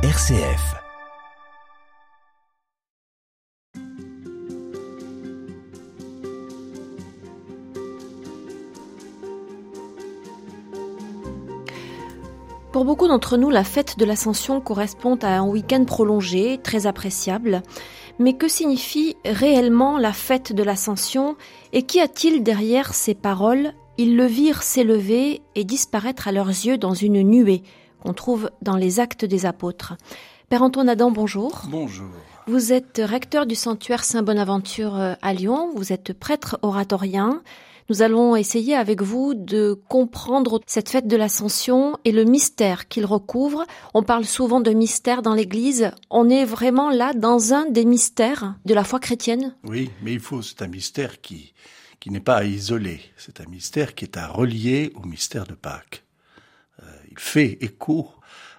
RCF. Pour beaucoup d'entre nous, la fête de l'Ascension correspond à un week-end prolongé, très appréciable. Mais que signifie réellement la fête de l'Ascension et qu'y a-t-il derrière ces paroles? Ils le virent s'élever et disparaître à leurs yeux dans une nuée qu'on trouve dans les actes des apôtres. Père Antoine Adam, bonjour. Bonjour. Vous êtes recteur du sanctuaire Saint-Bonaventure euh, à Lyon, vous êtes prêtre oratorien. Nous allons essayer avec vous de comprendre cette fête de l'Ascension et le mystère qu'il recouvre. On parle souvent de mystère dans l'Église. On est vraiment là dans un des mystères de la foi chrétienne Oui, mais il faut, c'est un mystère qui, qui n'est pas à isoler. C'est un mystère qui est à relier au mystère de Pâques. Euh, fait écho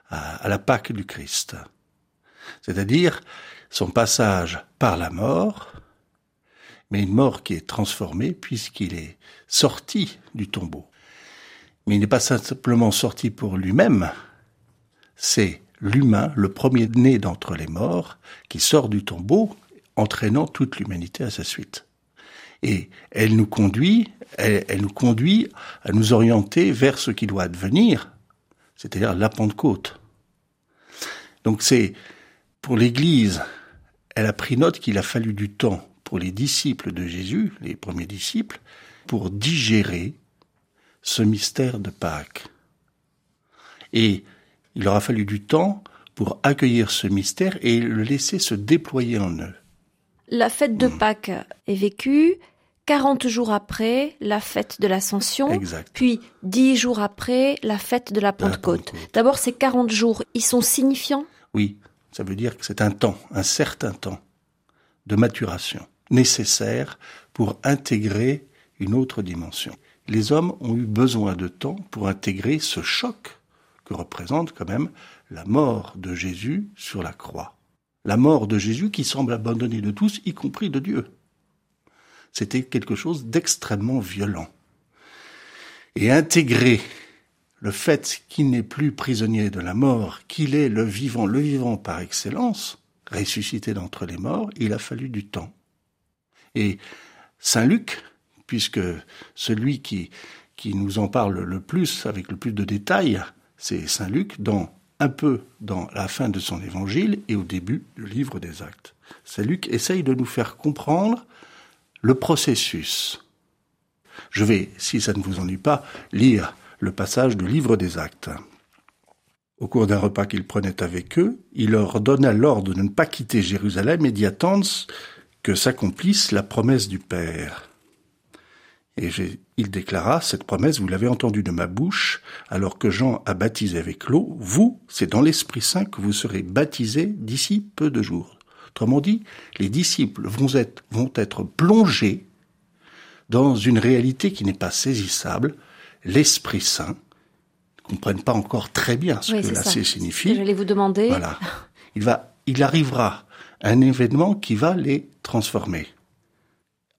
à, à la Pâque du Christ. C'est-à-dire son passage par la mort, mais une mort qui est transformée puisqu'il est sorti du tombeau. Mais il n'est pas simplement sorti pour lui-même, c'est l'humain, le premier-né d'entre les morts, qui sort du tombeau, entraînant toute l'humanité à sa suite. Et elle nous conduit, elle, nous conduit à nous orienter vers ce qui doit advenir, c'est-à-dire la Pentecôte. Donc c'est, pour l'Église, elle a pris note qu'il a fallu du temps pour les disciples de Jésus, les premiers disciples, pour digérer ce mystère de Pâques. Et il leur a fallu du temps pour accueillir ce mystère et le laisser se déployer en eux. La fête de Pâques est vécue 40 jours après la fête de l'Ascension, Exact. puis 10 jours après la fête de la Pentecôte. D'abord, ces 40 jours, ils sont signifiants? Oui, ça veut dire que c'est un temps, un certain temps de maturation nécessaire pour intégrer une autre dimension. Les hommes ont eu besoin de temps pour intégrer ce choc que représente quand même la mort de Jésus sur la croix. La mort de Jésus qui semble abandonné de tous, y compris de Dieu. C'était quelque chose d'extrêmement violent. Et intégrer le fait qu'il n'est plus prisonnier de la mort, qu'il est le vivant, le vivant par excellence, ressuscité d'entre les morts, il a fallu du temps. Et Saint Luc, puisque celui qui, nous en parle le plus, avec le plus de détails, c'est Saint Luc, dans, un peu dans la fin de son évangile et au début du livre des actes. Saint Luc essaye de nous faire comprendre le processus. Je vais, si ça ne vous ennuie pas, lire le passage du livre des actes. Au cours d'un repas qu'il prenait avec eux, il leur donna l'ordre de ne pas quitter Jérusalem et d'y attendre que s'accomplisse la promesse du Père. Et il déclara, cette promesse, vous l'avez entendue de ma bouche, alors que Jean a baptisé avec l'eau, vous, c'est dans l'Esprit Saint que vous serez baptisés d'ici peu de jours. Autrement dit, les disciples vont être, vont être plongés dans une réalité qui n'est pas saisissable, l'Esprit Saint, ne comprennent pas encore très bien ce oui, que là ça. signifie. J'allais vous demander. Voilà. Il va, il arrivera un événement qui va les transformer.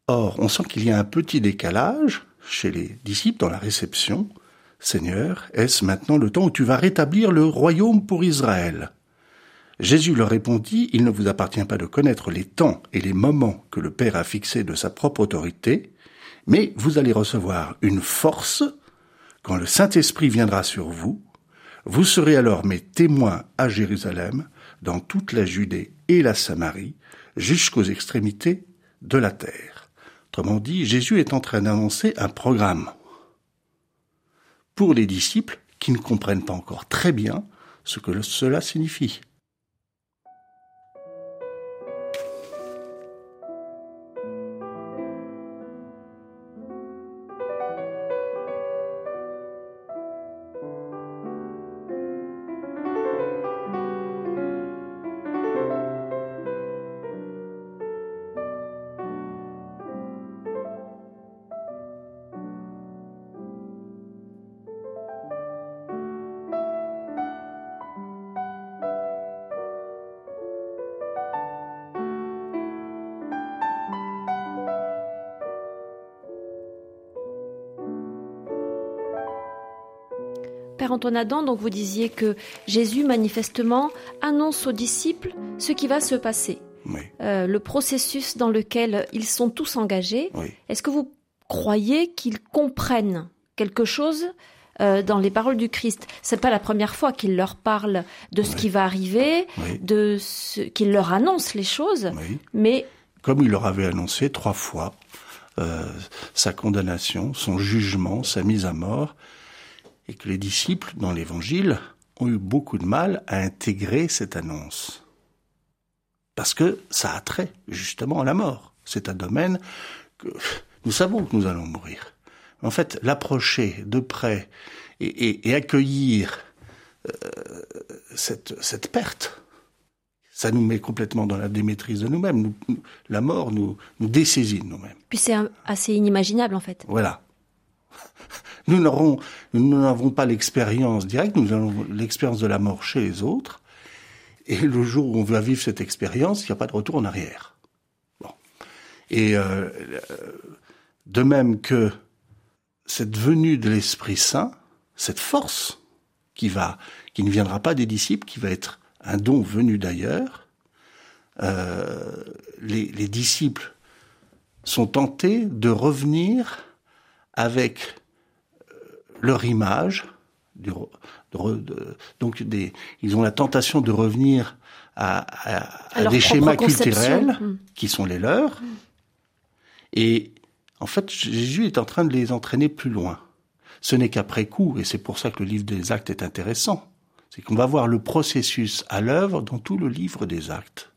Or, on sent qu'il y a un petit décalage chez les disciples dans la réception. Seigneur, est-ce maintenant le temps où tu vas rétablir le royaume pour Israël? Jésus leur répondit, Il ne vous appartient pas de connaître les temps et les moments que le Père a fixés de sa propre autorité, mais vous allez recevoir une force quand le Saint-Esprit viendra sur vous. Vous serez alors mes témoins à Jérusalem, dans toute la Judée et la Samarie, jusqu'aux extrémités de la terre. Autrement dit, Jésus est en train d'annoncer un programme pour les disciples qui ne comprennent pas encore très bien ce que cela signifie. Donc vous disiez que Jésus manifestement annonce aux disciples ce qui va se passer. Euh, le processus dans lequel ils sont tous engagés. Est-ce que vous croyez qu'ils comprennent quelque chose euh, dans les paroles du Christ? C'est pas la première fois qu'il leur parle de ce qui va arriver, de ce qu'il leur annonce les choses, mais comme il leur avait annoncé trois fois euh, sa condamnation, son jugement, sa mise à mort, et que les disciples dans l'Évangile ont eu beaucoup de mal à intégrer cette annonce. Parce que ça a trait justement à la mort. C'est un domaine que nous savons que nous allons mourir. En fait, l'approcher de près et, accueillir euh, cette, cette perte, ça nous met complètement dans la démaîtrise de nous-mêmes. la mort nous, nous dessaisit nous-mêmes. Puis c'est assez inimaginable en fait. Voilà. Nous n'avons pas l'expérience directe, nous avons l'expérience de la mort chez les autres. Et le jour où on va vivre cette expérience, il n'y a pas de retour en arrière. Bon. Et euh, de même que cette venue de l'Esprit Saint, cette force qui va, qui ne viendra pas des disciples, qui va être un don venu d'ailleurs, euh, les, disciples sont tentés de revenir avec euh, leur image, donc des, ils ont la tentation de revenir à, des schémas culturels hmm. qui sont les leurs, hmm. et en fait, Jésus est en train de les entraîner plus loin. Ce n'est qu'après coup, et c'est pour ça que le livre des actes est intéressant, c'est qu'on va voir le processus à l'œuvre dans tout le livre des actes.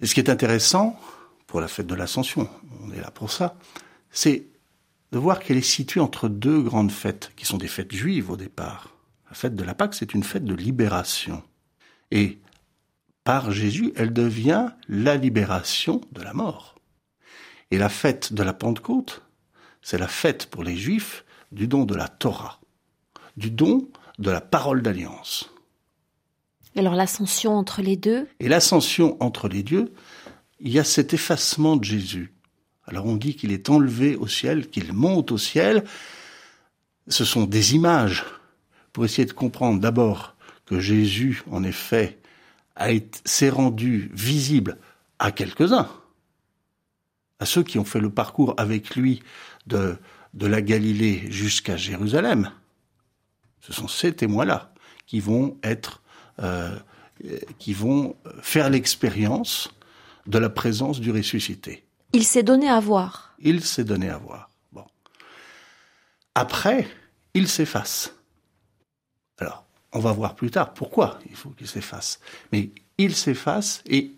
Et ce qui est intéressant, pour la fête de l'Ascension, on est là pour ça, c'est de voir qu'elle est située entre deux grandes fêtes, qui sont des fêtes juives au départ. La fête de la Pâque, c'est une fête de libération. Et par Jésus, elle devient la libération de la mort. Et la fête de la Pentecôte, c'est la fête pour les Juifs du don de la Torah, du don de la parole d'alliance. Et alors l'ascension entre les deux? Et l'ascension entre les dieux, il y a cet effacement de Jésus. Alors on dit qu'il est enlevé au ciel, qu'il monte au ciel. Ce sont des images pour essayer de comprendre d'abord que Jésus, en effet, s'est rendu visible à quelques-uns à ceux qui ont fait le parcours avec lui de, la Galilée jusqu'à Jérusalem. Ce sont ces témoins-là qui vont être, euh, qui vont faire l'expérience de la présence du ressuscité. Il s'est donné à voir. Il s'est donné à voir. Bon. Après, il s'efface. Alors, on va voir plus tard pourquoi il faut qu'il s'efface. Mais il s'efface et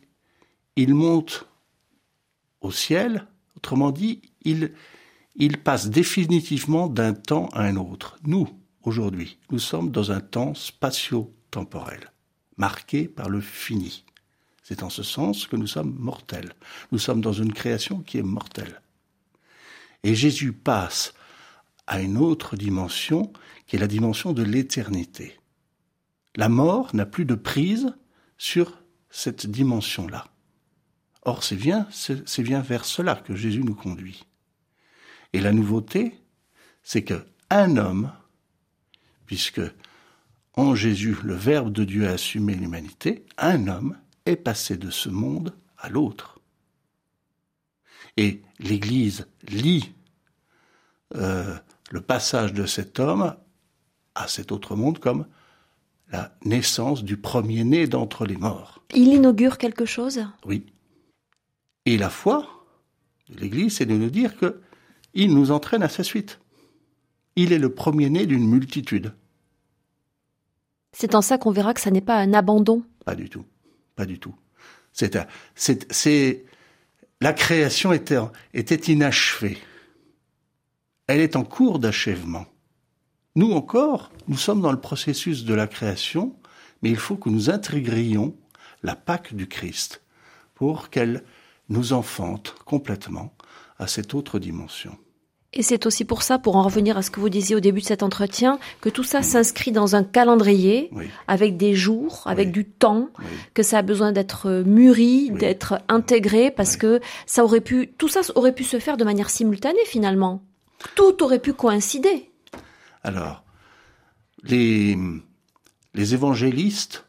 il monte au ciel. Autrement dit, il, il passe définitivement d'un temps à un autre. Nous, aujourd'hui, nous sommes dans un temps spatio-temporel, marqué par le fini. C'est en ce sens que nous sommes mortels. Nous sommes dans une création qui est mortelle. Et Jésus passe à une autre dimension qui est la dimension de l'éternité. La mort n'a plus de prise sur cette dimension-là. Or, c'est bien, vers cela que Jésus nous conduit. Et la nouveauté, c'est que un homme, puisque en Jésus le Verbe de Dieu a assumé l'humanité, un homme est passé de ce monde à l'autre. Et l'Église lit euh, le passage de cet homme à cet autre monde comme la naissance du premier-né d'entre les morts. Il inaugure quelque chose? Oui. Et la foi de l'Église, c'est de nous dire que il nous entraîne à sa suite. Il est le premier-né d'une multitude. C'est en ça qu'on verra que ça n'est pas un abandon. Pas du tout. Pas du tout. C'est, la création était, était inachevée. Elle est en cours d'achèvement. Nous encore, nous sommes dans le processus de la création, mais il faut que nous intégrions la Pâque du Christ pour qu'elle nous enfante complètement à cette autre dimension. Et c'est aussi pour ça, pour en revenir à ce que vous disiez au début de cet entretien, que tout ça s'inscrit dans un calendrier, avec des jours, avec du temps, que ça a besoin d'être mûri, d'être intégré, parce que ça aurait pu, tout ça aurait pu se faire de manière simultanée finalement. Tout aurait pu coïncider. Alors, les, les évangélistes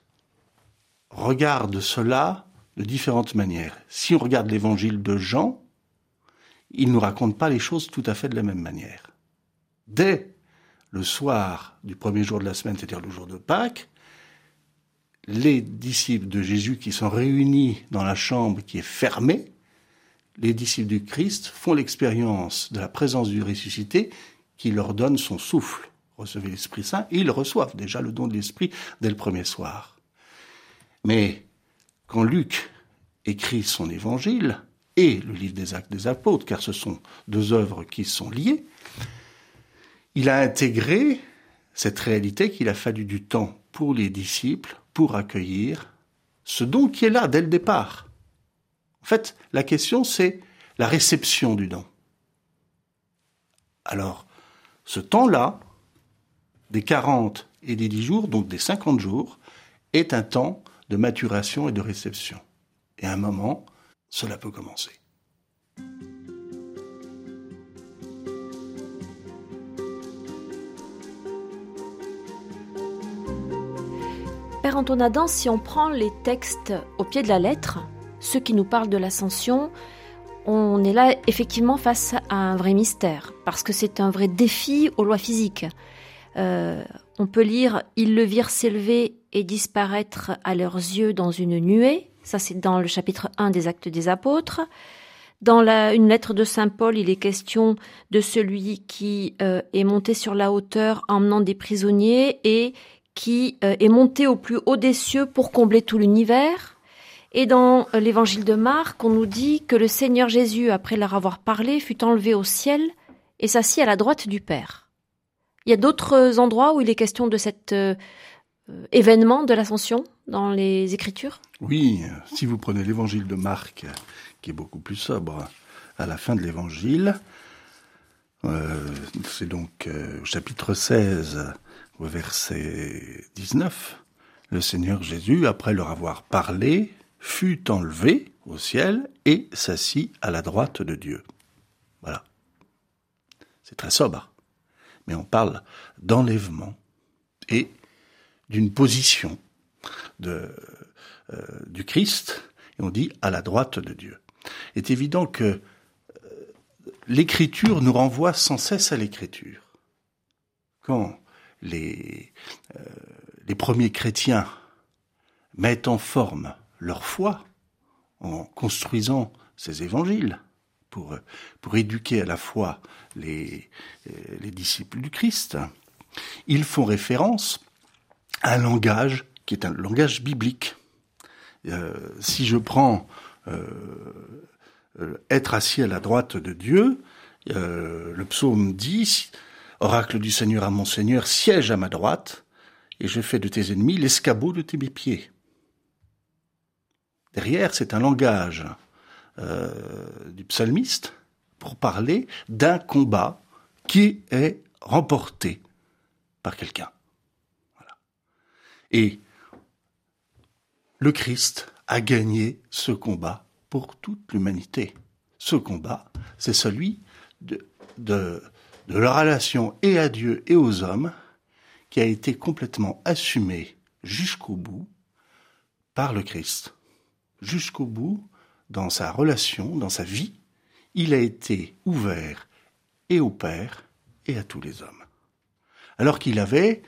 regardent cela de différentes manières. Si on regarde l'évangile de Jean, il ne nous raconte pas les choses tout à fait de la même manière. Dès le soir du premier jour de la semaine, c'est-à-dire le jour de Pâques, les disciples de Jésus qui sont réunis dans la chambre qui est fermée, les disciples du Christ font l'expérience de la présence du ressuscité qui leur donne son souffle. Recevez l'Esprit Saint, ils reçoivent déjà le don de l'Esprit dès le premier soir. Mais quand Luc écrit son évangile et le livre des actes des apôtres, car ce sont deux œuvres qui sont liées, il a intégré cette réalité qu'il a fallu du temps pour les disciples pour accueillir ce don qui est là dès le départ. En fait, la question c'est la réception du don. Alors, ce temps-là, des 40 et des 10 jours, donc des 50 jours, est un temps de maturation et de réception. Et un moment, cela peut commencer. Père Adam, si on prend les textes au pied de la lettre, ceux qui nous parlent de l'ascension, on est là effectivement face à un vrai mystère, parce que c'est un vrai défi aux lois physiques. Euh, on peut lire Ils le virent s'élever et disparaître à leurs yeux dans une nuée. Ça, c'est dans le chapitre 1 des Actes des Apôtres. Dans une lettre de Saint Paul, il est question de celui qui euh, est monté sur la hauteur emmenant des prisonniers et qui euh, est monté au plus haut des cieux pour combler tout l'univers. Et dans euh, l'évangile de Marc, on nous dit que le Seigneur Jésus, après leur avoir parlé, fut enlevé au ciel et s'assit à la droite du Père. Il y a d'autres endroits où il est question de cet euh, événement de l'ascension dans les Écritures? Oui, si vous prenez l'évangile de Marc, qui est beaucoup plus sobre, à la fin de l'évangile, c'est donc au chapitre 16, au verset 19, le Seigneur Jésus, après leur avoir parlé, fut enlevé au ciel et s'assit à la droite de Dieu. Voilà. C'est très sobre. Mais on parle d'enlèvement et d'une position euh, du Christ, et on dit à la droite de Dieu. Il est évident que euh, l'écriture nous renvoie sans cesse à l'écriture. Quand les, euh, les premiers chrétiens mettent en forme leur foi en construisant ces évangiles pour, éduquer à la fois les, les disciples du Christ, ils font référence un langage qui est un langage biblique. Euh, si je prends euh, euh être assis à la droite de Dieu, le psaume dit Oracle du Seigneur à mon Seigneur, siège à ma droite, et je fais de tes ennemis l'escabeau de tes pieds. Derrière, c'est un langage du psalmiste pour parler d'un combat qui est remporté par quelqu'un. Et le Christ a gagné ce combat pour toute l'humanité. Ce combat, c'est celui de la relation et à Dieu et aux hommes qui a été complètement assumé jusqu'au bout par le Christ jusqu'au bout dans sa relation, dans sa vie, il a été ouvert et au Père et à tous les hommes. Alors qu'il avait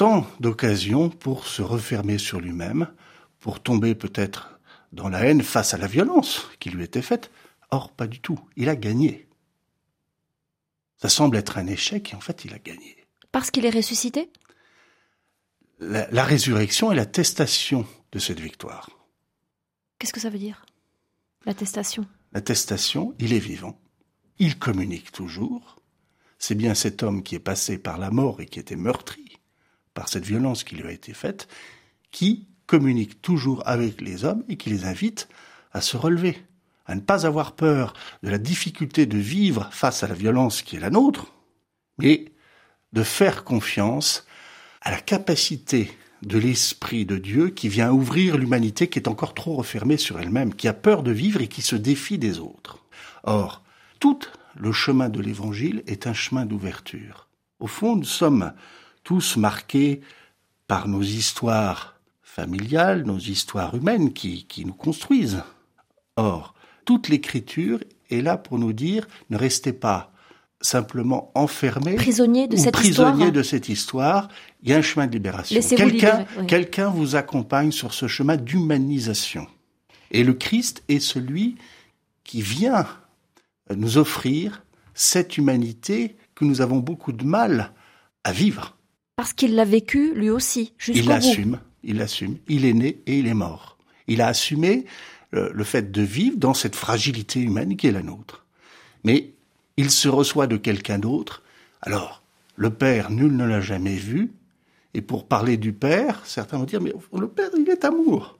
tant d'occasions pour se refermer sur lui-même, pour tomber peut-être dans la haine face à la violence qui lui était faite. Or, pas du tout. Il a gagné. Ça semble être un échec et en fait, il a gagné. Parce qu'il est ressuscité? La, la résurrection est l'attestation de cette victoire. Qu'est-ce que ça veut dire? L'attestation? L'attestation, il est vivant. Il communique toujours. C'est bien cet homme qui est passé par la mort et qui était meurtri par cette violence qui lui a été faite, qui communique toujours avec les hommes et qui les invite à se relever, à ne pas avoir peur de la difficulté de vivre face à la violence qui est la nôtre, mais de faire confiance à la capacité de l'Esprit de Dieu qui vient ouvrir l'humanité qui est encore trop refermée sur elle-même, qui a peur de vivre et qui se défie des autres. Or, tout le chemin de l'Évangile est un chemin d'ouverture. Au fond, nous sommes tous marqués par nos histoires familiales, nos histoires humaines qui, qui nous construisent. Or, toute l'écriture est là pour nous dire ne restez pas simplement enfermés prisonniers de ou cette prisonniers histoire. de cette histoire. Il y a un chemin de libération. Oui. quelqu'un vous accompagne sur ce chemin d'humanisation. Et le Christ est celui qui vient nous offrir cette humanité que nous avons beaucoup de mal à vivre. Parce qu'il l'a vécu lui aussi, Il jusqu'au bout. l'assume, il l'assume. Il est né et il est mort. Il a assumé le, le fait de vivre dans cette fragilité humaine qui est la nôtre. Mais il se reçoit de quelqu'un d'autre. Alors, le Père, nul ne l'a jamais vu. Et pour parler du Père, certains vont dire, mais le Père, il est amour.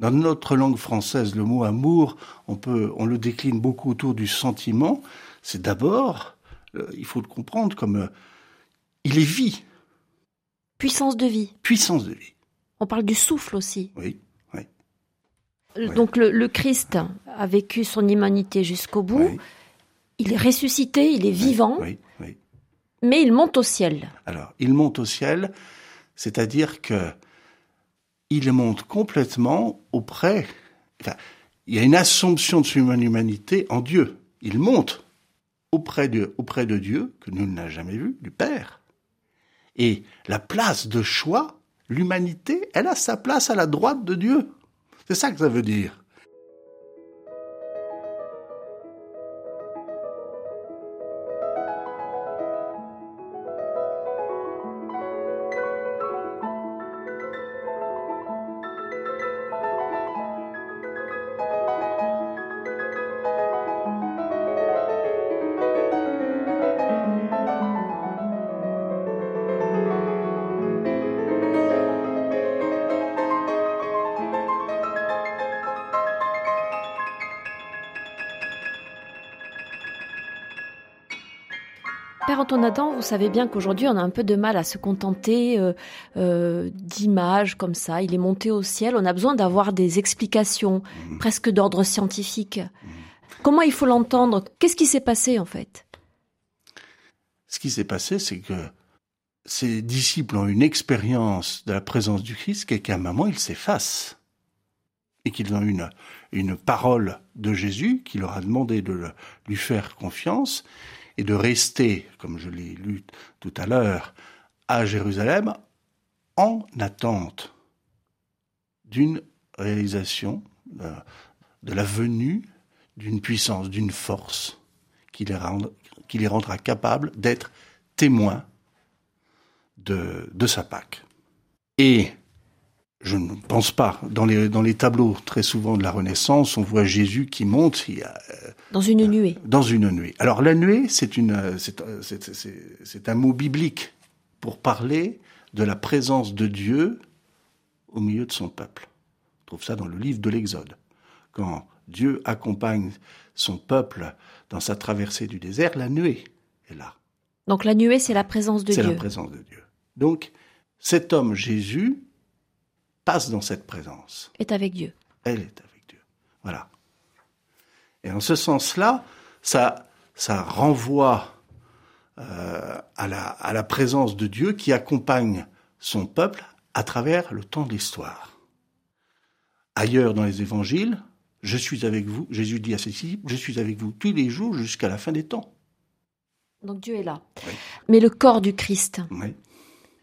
Dans notre langue française, le mot amour, on peut, on le décline beaucoup autour du sentiment. C'est d'abord, euh, il faut le comprendre comme, euh, il est vie, Puissance de vie. puissance de vie. On parle du souffle aussi. Oui, oui. Euh. Donc le, le Christ a vécu son humanité jusqu'au bout. oui, Il est ressuscité, il est vivant, Oui, oui. mais il monte au ciel. Alors, il monte au ciel, c'est-à-dire que il monte complètement auprès. Enfin, il y a une assomption de son humanité en Dieu. Il monte auprès de, auprès de Dieu, que nul n'a jamais vu, du Père. Et la place de choix, l'humanité, elle a sa place à la droite de Dieu. C'est ça que ça veut dire. Adam, vous savez bien qu'aujourd'hui on a un peu de mal à se contenter euh, euh, d'images comme ça. Il est monté au ciel. On a besoin d'avoir des explications, Mhm. presque d'ordre scientifique. Comment il faut l'entendre? Qu'est-ce qui s'est passé en fait? Ce qui s'est passé, c'est que ces disciples ont une expérience de la présence du Christ et qu'à un moment, ils s'effacent. Et qu'ils ont une, une parole de Jésus qui leur a demandé de le- lui faire confiance et de rester, comme je l'ai lu tout à l'heure, à Jérusalem en attente d'une réalisation, euh, de la venue d'une puissance, d'une force qui les, rendra capables d'être témoins de, de sa Pâque. Et je ne pense pas, dans les, dans les tableaux très souvent de la Renaissance, on voit Jésus qui monte il y a, euh, Dans une nuée. dans une nuée. Alors la nuée, c'est une, euh, c'est, euh, c'est, c'est- c'est un mot biblique pour parler de la présence de Dieu au milieu de son peuple. On trouve ça dans le livre de l'Exode. Quand Dieu accompagne son peuple dans sa traversée du désert, la nuée est là. Donc la nuée, c'est la présence de C'est la Dieu. présence de Dieu. Donc, cet homme Jésus passe dans cette présence. Est avec Dieu. Elle est avec Dieu. Voilà. Et en ce sens-là, ça, ça renvoie euh, à, la, à la présence de Dieu qui accompagne son peuple à travers le temps de l'histoire. Ailleurs dans les évangiles, je suis avec vous, Jésus dit à ses disciples, je suis avec vous tous les jours jusqu'à la fin des temps. Donc Dieu est là. Oui. Mais le corps du Christ, Oui.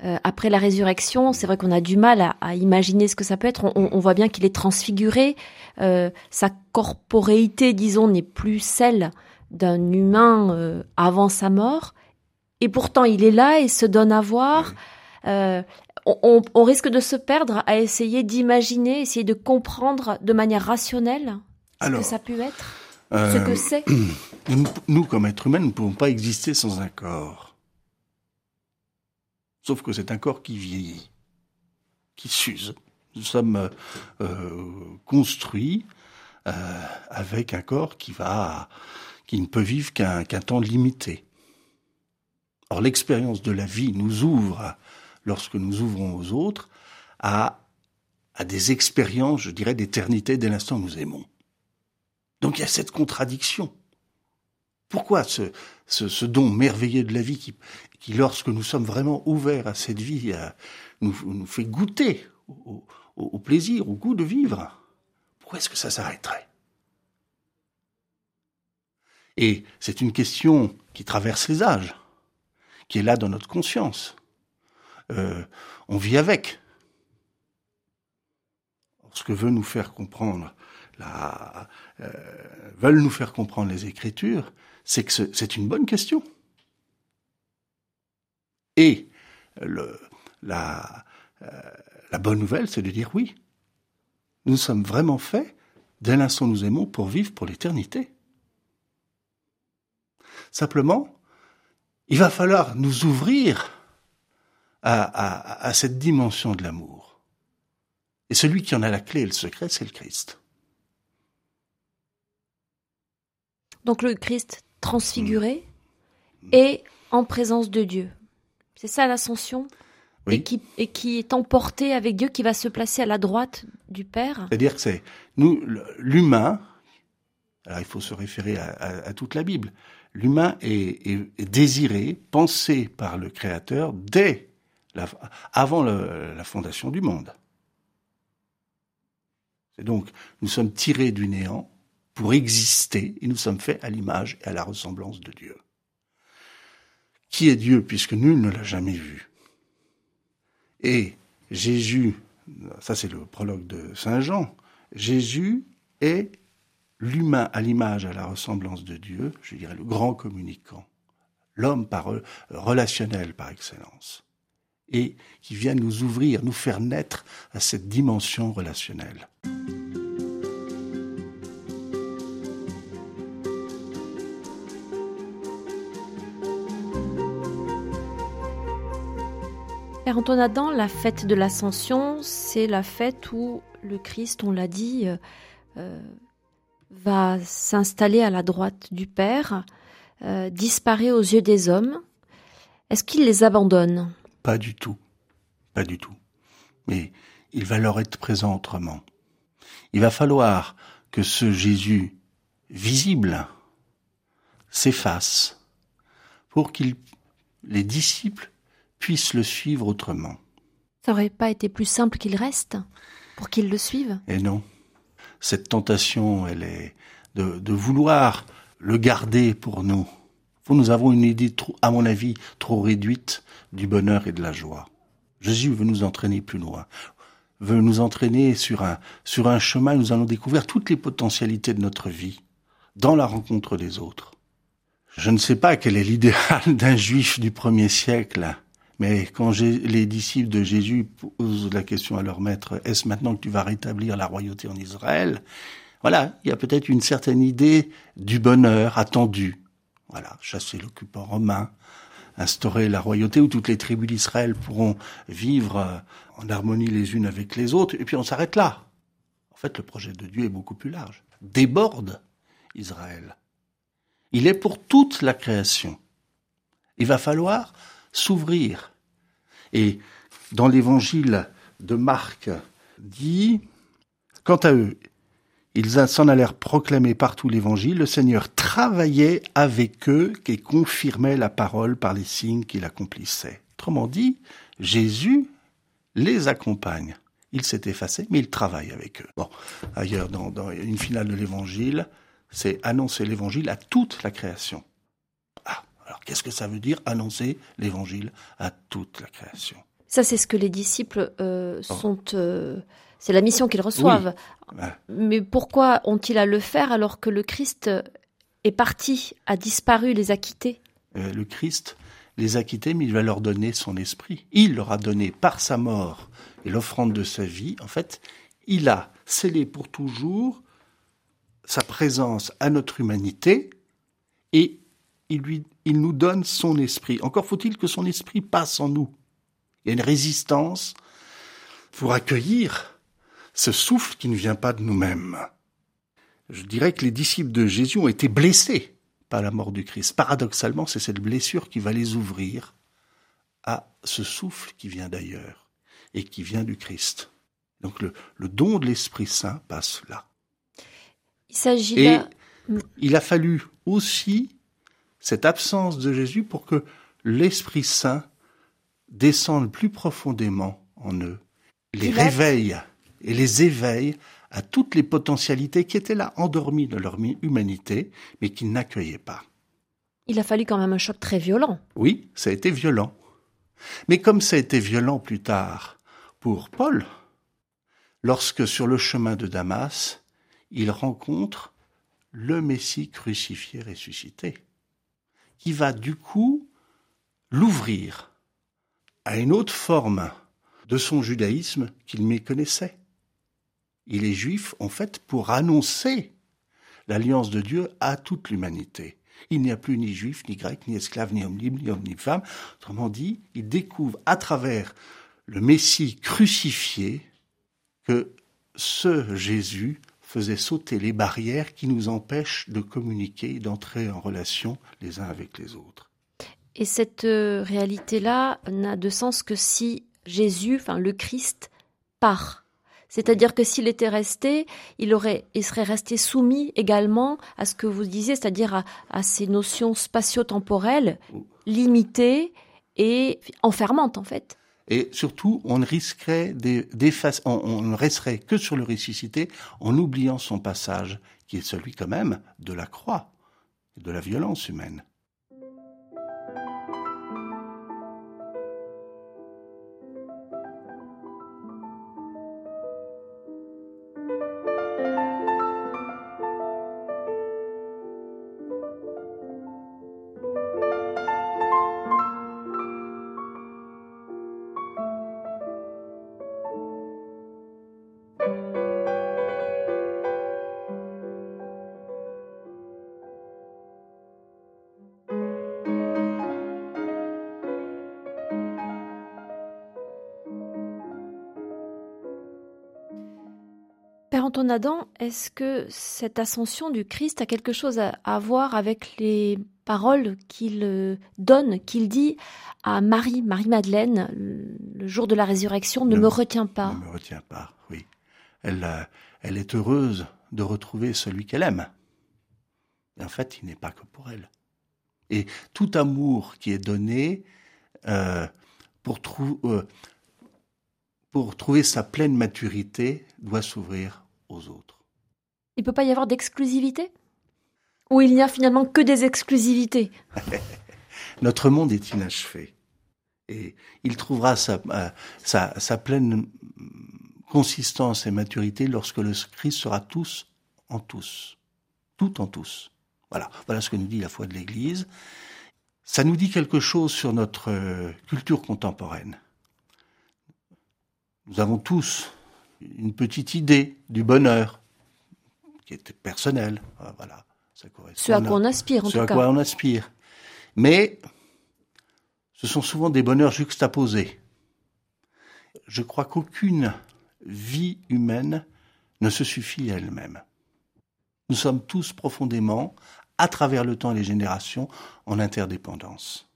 Euh, après la résurrection, c'est vrai qu'on a du mal à, à imaginer ce que ça peut être. On, on voit bien qu'il est transfiguré. Euh, sa corporéité, disons, n'est plus celle d'un humain euh, avant sa mort. Et pourtant, il est là et se donne à voir. Euh, on, on- on risque de se perdre à essayer d'imaginer, essayer de comprendre de manière rationnelle ce Alors, que ça peut être, ce euh, que c'est. Nous, nous, comme êtres humains, nous ne pouvons pas exister sans un corps. Sauf que c'est un corps qui vieillit, qui s'use. Nous sommes euh, construits euh, avec un corps qui va, qui ne peut vivre qu'un qu'un temps limité. Or, l'expérience de la vie nous ouvre, lorsque nous ouvrons aux autres, à, à des expériences, je dirais, d'éternité dès l'instant où nous aimons. Donc il y a cette contradiction. Pourquoi ce, ce, don merveilleux de la vie qui, lorsque nous sommes vraiment ouverts à cette vie, nous, fait goûter au, au plaisir, au goût de vivre Pourquoi est-ce que ça s'arrêterait? Et c'est une question qui traverse les âges, qui est là dans notre conscience. Euh, on vit avec. Ce que veut nous faire comprendre la, euh, veulent nous faire comprendre les Écritures, c'est que c'est une bonne question. Et euh, la bonne nouvelle, c'est de dire oui, nous sommes vraiment faits, dès l'instant nous aimons, pour vivre pour l'éternité. Simplement, il va falloir nous ouvrir à, à, à cette dimension de l'amour. Et celui qui en a la clé et le secret, c'est le Christ. Donc le Christ transfiguré mm. et en présence de Dieu. C'est ça l'ascension et, qui, et qui est emporté avec Dieu, qui va se placer à la droite du Père. C'est-à-dire que c'est nous, l'humain, alors il faut se référer à, toute la Bible, l'humain est, désiré, pensé par le Créateur dès la, avant la fondation du monde. C'est donc, nous sommes tirés du néant pour exister et nous sommes faits à l'image et à la ressemblance de Dieu. Qui est Dieu puisque nul ne l'a jamais vu? Et Jésus, ça c'est le prologue de Saint Jean, Jésus est l'humain à l'image, à la ressemblance de Dieu, je dirais le grand communicant, l'homme par relationnel par excellence, et qui vient nous ouvrir, nous faire naître à cette dimension relationnelle. Père Adam, la fête de l'Ascension, c'est la fête où le Christ, on l'a dit, euh, euh, va s'installer à la droite du Père, euh, disparaît aux yeux des hommes. Est-ce qu'il les abandonne? Pas du tout, pas du tout. Mais il va leur être présent autrement. Il va falloir que ce Jésus visible s'efface pour que les disciples puissent le suivre autrement. Ça aurait pas été plus simple qu'il reste pour qu'ils le suivent Et non. Cette tentation, elle est de, vouloir le garder pour nous. Nous avons une idée, trop, à mon avis, trop réduite du bonheur et de la joie. Jésus veut nous entraîner plus loin, veut nous entraîner sur un, sur un chemin où nous allons découvrir toutes les potentialités de notre vie, dans la rencontre des autres. Je ne sais pas quel est l'idéal d'un juif du premier siècle mais quand les disciples de Jésus posent la question à leur maître, est-ce maintenant que tu vas rétablir la royauté en Israël? Voilà, il y a peut-être une certaine idée du bonheur attendu. Voilà, chasser l'occupant romain, instaurer la royauté où toutes les tribus d'Israël pourront vivre euh, en harmonie les unes avec les autres, et puis on s'arrête là. En fait, le projet de Dieu est beaucoup plus large. Déborde Israël. Il est pour toute la création. Il va falloir s'ouvrir. Et dans l'évangile de Marc dit, quant à eux, ils s'en allèrent proclamer partout l'évangile, le Seigneur travaillait avec eux et confirmait la parole par les signes qu'il accomplissait. Autrement dit, Jésus les accompagne. Il s'est effacé, mais il travaille avec eux. Bon, ailleurs, dans, dans une finale de l'évangile, c'est annoncer l'évangile à toute la création. Alors qu'est-ce que ça veut dire annoncer l'évangile à toute la création? Ça, c'est ce que les disciples euh, oh. sont. Euh, c'est la mission qu'ils reçoivent. Mais pourquoi ont-ils à le faire alors que le Christ est parti, a disparu, les a quittés? Euh, Le Christ les a quittés, mais il va leur donner son esprit. Il leur a donné par sa mort et l'offrande de sa vie. En fait, il a scellé pour toujours sa présence à notre humanité et il, lui, il nous donne son esprit. Encore faut-il que son esprit passe en nous. Il y a une résistance pour accueillir ce souffle qui ne vient pas de nous-mêmes. Je dirais que les disciples de Jésus ont été blessés par la mort du Christ. Paradoxalement, c'est cette blessure qui va les ouvrir à ce souffle qui vient d'ailleurs et qui vient du Christ. Donc le, don de l'Esprit Saint passe là. Il s'agit il a fallu aussi cette absence de Jésus pour que l'Esprit Saint descende plus profondément en eux, les réveille et les éveille à toutes les potentialités qui étaient là, endormies de leur humanité, mais qu'ils n'accueillaient pas. Il a fallu quand même un choc très violent. Oui, ça a été violent. Mais comme ça a été violent plus tard pour Paul, lorsque sur le chemin de Damas, il rencontre le Messie crucifié ressuscité, qui va du coup l'ouvrir à une autre forme de son judaïsme qu'il méconnaissait. Il est juif, en fait, pour annoncer l'alliance de Dieu à toute l'humanité. Il n'y a plus ni juif, ni grec, ni esclave, ni homme libre, ni homme ni femme. Autrement dit, il découvre à travers le Messie crucifié que ce Jésus faisait sauter les barrières qui nous empêchent de communiquer, d'entrer en relation les uns avec les autres. Et cette euh, réalité-là n'a de sens que si Jésus, enfin le Christ, part. C'est-à-dire que s'il était resté, il aurait, il serait resté soumis également à ce que vous disiez, c'est-à-dire à, ces notions spatio-temporelles limitées et enfermantes en fait. Et surtout, on ne risquerait des, on, on ne resterait que sur le ressuscité en oubliant son passage, qui est celui quand même de la croix, de la violence humaine. Adam, est-ce que cette ascension du Christ a quelque chose à, voir avec les paroles qu'il euh, donne, qu'il dit à Marie, Marie-Madeleine, le jour de la résurrection, ne, me retiens pas Ne me retiens pas, oui. Elle, euh, elle est heureuse de retrouver celui qu'elle aime. Et en fait, il n'est pas que pour elle. Et tout amour qui est donné euh, pour, pour trouver sa pleine maturité doit s'ouvrir. Il ne peut pas y avoir d'exclusivité? Ou il n'y a finalement que des exclusivités? Notre monde est inachevé. Et il trouvera sa, euh, sa, pleine consistance et maturité lorsque le Christ sera tous en tous. Tout en tous. Voilà. Voilà ce que nous dit la foi de l'Église. Ça nous dit quelque chose sur notre euh, culture contemporaine. Nous avons tous une petite idée du bonheur qui est personnel. Ah, voilà, ça ce à quoi on aspire, en ce à quoi on aspire. Mais ce sont souvent des bonheurs juxtaposés. Je crois qu'aucune vie humaine ne se suffit à elle-même. Nous sommes tous profondément, à travers le temps et les générations, en interdépendance.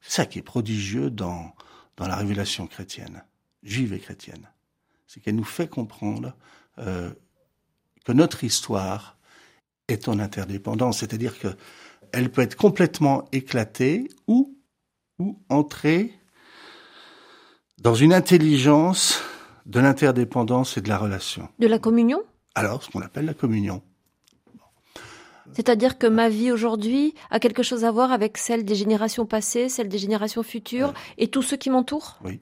C'est ça qui est prodigieux dans, dans la révélation chrétienne, juive et chrétienne c'est qu'elle nous fait comprendre euh, que notre histoire est en interdépendance, c'est-à-dire qu'elle peut être complètement éclatée ou, ou entrer dans une intelligence de l'interdépendance et de la relation. De la communion? Alors, ce qu'on appelle la communion. C'est-à-dire que ma vie aujourd'hui a quelque chose à voir avec celle des générations passées, celle des générations futures et tous ceux qui m'entourent? Oui.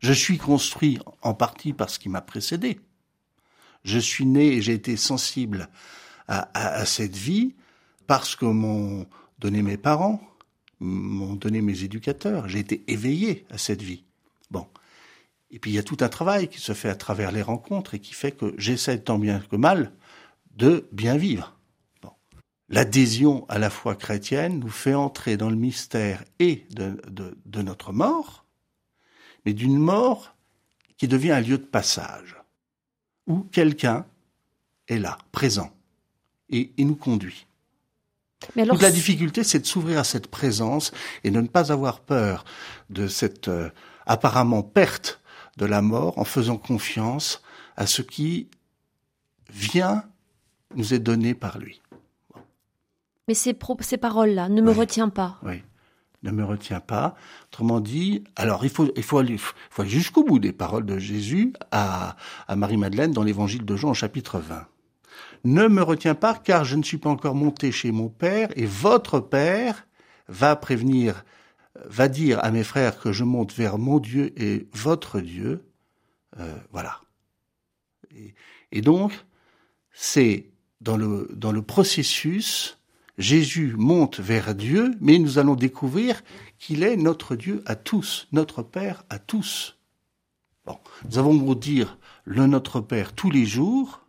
Je suis construit en partie par ce qui m'a précédé. Je suis né et j'ai été sensible à, cette vie parce que m'ont donné mes parents, m'ont donné mes éducateurs. J'ai été éveillé à cette vie. Bon. Et puis il y a tout un travail qui se fait à travers les rencontres et qui fait que j'essaie tant bien que mal de bien vivre. L'adhésion à la foi chrétienne nous fait entrer dans le mystère et de notre mort, mais d'une mort qui devient un lieu de passage, où quelqu'un est là, présent, et, nous conduit. Mais la difficulté, c'est de s'ouvrir à cette présence et de ne pas avoir peur de cette euh, apparemment perte de la mort en faisant confiance à ce qui vient nous est donné par lui. Mais ces, ces paroles-là, ne me retiens pas. Oui, ne me retiens pas. Autrement dit, alors il faut, il faut aller, aller jusqu'au bout des paroles de Jésus à, Marie-Madeleine dans l'évangile de Jean chapitre 20. Ne me retiens pas car je ne suis pas encore monté chez mon Père et votre Père va prévenir, va dire à mes frères que je monte vers mon Dieu et votre Dieu. Euh, voilà. Et donc, c'est dans le, dans le processus, Jésus monte vers Dieu, mais nous allons découvrir qu'il est notre Dieu à tous, notre Père à tous. Bon, nous avons beau dire le Notre Père tous les jours,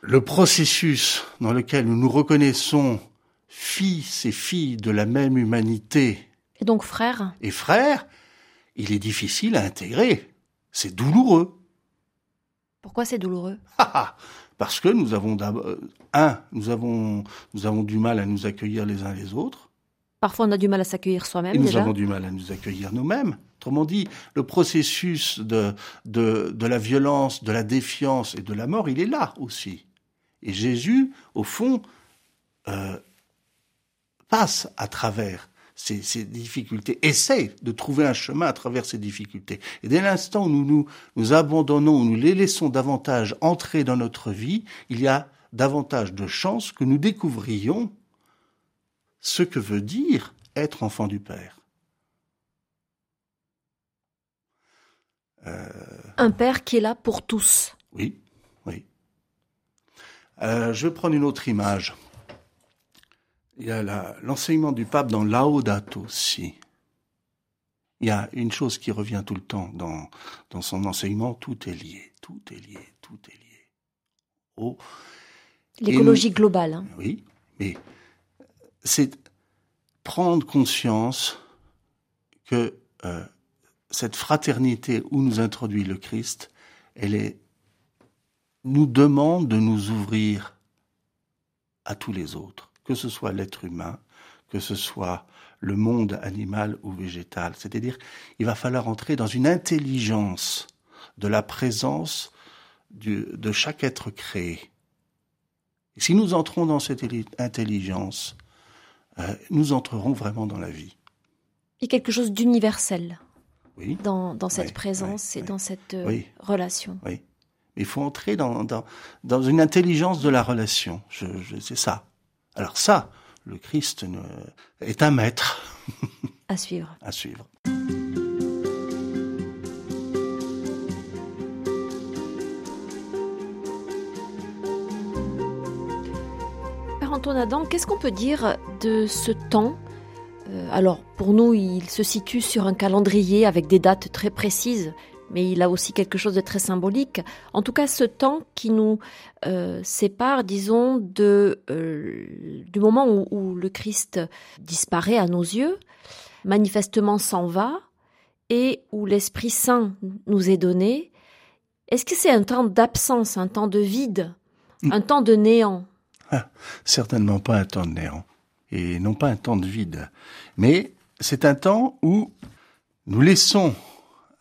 le processus dans lequel nous nous reconnaissons fils et filles de la même humanité. Et donc frères? Et frères, il est difficile à intégrer. C'est douloureux. Pourquoi c'est douloureux? Parce que nous avons d'abord, un, nous avons, nous avons du mal à nous accueillir les uns les autres. Parfois, on a du mal à s'accueillir soi-même. Nous avons du mal à nous accueillir nous-mêmes. Autrement dit, le processus de, de, de la violence, de la défiance et de la mort, il est là aussi. Et Jésus, au fond, euh, passe à travers ces, ces, difficultés, essaie de trouver un chemin à travers ces difficultés. Et dès l'instant où nous, nous nous abandonnons, où nous les laissons davantage entrer dans notre vie, il y a davantage de chances que nous découvrions ce que veut dire être enfant du Père. Euh... Un Père qui est là pour tous. Oui, oui. Euh, je vais prendre une autre image. Il y a l'enseignement du pape dans Laudato Si. Il y a une chose qui revient tout le temps dans, dans son enseignement, tout est lié, tout est lié, tout est lié. Oh. L'écologie globale. Hein. Oui, mais c'est prendre conscience que euh, cette fraternité où nous introduit le Christ, elle est, nous demande de nous ouvrir à tous les autres que ce soit l'être humain, que ce soit le monde animal ou végétal. C'est-à-dire, il va falloir entrer dans une intelligence de la présence du, de chaque être créé. Et si nous entrons dans cette intelligence, euh, nous entrerons vraiment dans la vie. Il y a quelque chose d'universel oui. dans, dans cette oui, présence oui, et dans cette euh, relation. Oui. Il faut entrer dans, dans, dans une intelligence de la relation. Je, je, c'est ça. Alors ça, le Christ est un maître. à suivre. À suivre. Père Antoine Adam, qu'est-ce qu'on peut dire de ce temps? Euh, Alors, pour nous, il se situe sur un calendrier avec des dates très précises mais il a aussi quelque chose de très symbolique. En tout cas, ce temps qui nous euh, sépare, disons, de, euh, du moment où, où, le Christ disparaît à nos yeux, manifestement s'en va, et où l'Esprit Saint nous est donné. Est-ce que c'est un temps d'absence, un temps de vide, un temps de néant? Ah, Certainement pas un temps de néant, et non pas un temps de vide. Mais c'est un temps où nous laissons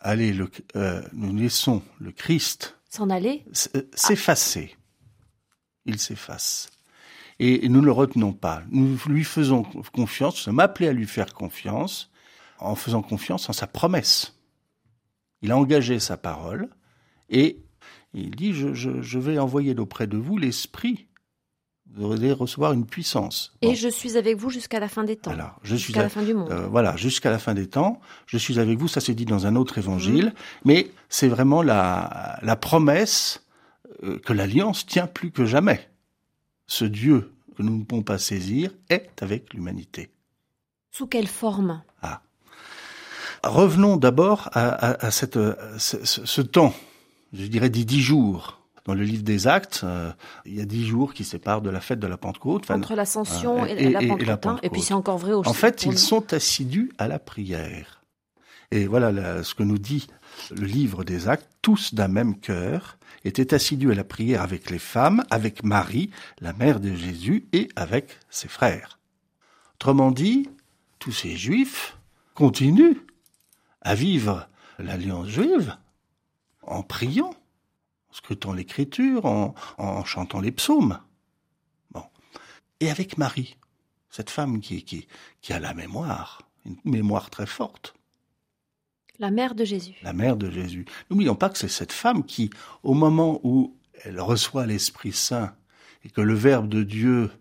allez, le, euh, nous laissons le Christ s'en aller, s'effacer. Il s'efface. Et nous ne le retenons pas. Nous lui faisons confiance, nous sommes appelés à lui faire confiance, en faisant confiance en sa promesse. Il a engagé sa parole et il dit, je, je, je vais envoyer auprès de vous l'Esprit vous allez recevoir une puissance. Bon. Et je suis avec vous jusqu'à la fin des temps. Alors, je jusqu'à la fin du monde. Euh, voilà, jusqu'à la fin des temps. Je suis avec vous. Ça c'est dit dans un autre évangile, mmh. mais c'est vraiment la, la promesse euh, que l'alliance tient plus que jamais. Ce Dieu que nous ne pouvons pas saisir est avec l'humanité. Sous quelle forme? Ah. Revenons d'abord à, à, à, cette, à ce, ce, temps, je dirais des dix jours dans le livre des Actes, euh, il y a dix jours qui séparent de la fête de la Pentecôte. Entre l'Ascension euh, et, et, la Pentecôte. Et, la Pentecôte. et puis c'est encore vrai aussi. En fait, ils sont assidus à la prière. Et voilà ce que nous dit le livre des Actes. Tous d'un même cœur étaient assidus à la prière avec les femmes, avec Marie, la mère de Jésus, et avec ses frères. Autrement dit, tous ces juifs continuent à vivre l'alliance juive en priant en scrutant l'écriture, en, en, chantant les psaumes. Bon. Et avec Marie. Cette femme qui, qui, qui a la mémoire, une mémoire très forte. La mère de Jésus. La mère de Jésus. N'oublions pas que c'est cette femme qui, au moment où elle reçoit l'Esprit Saint et que le Verbe de Dieu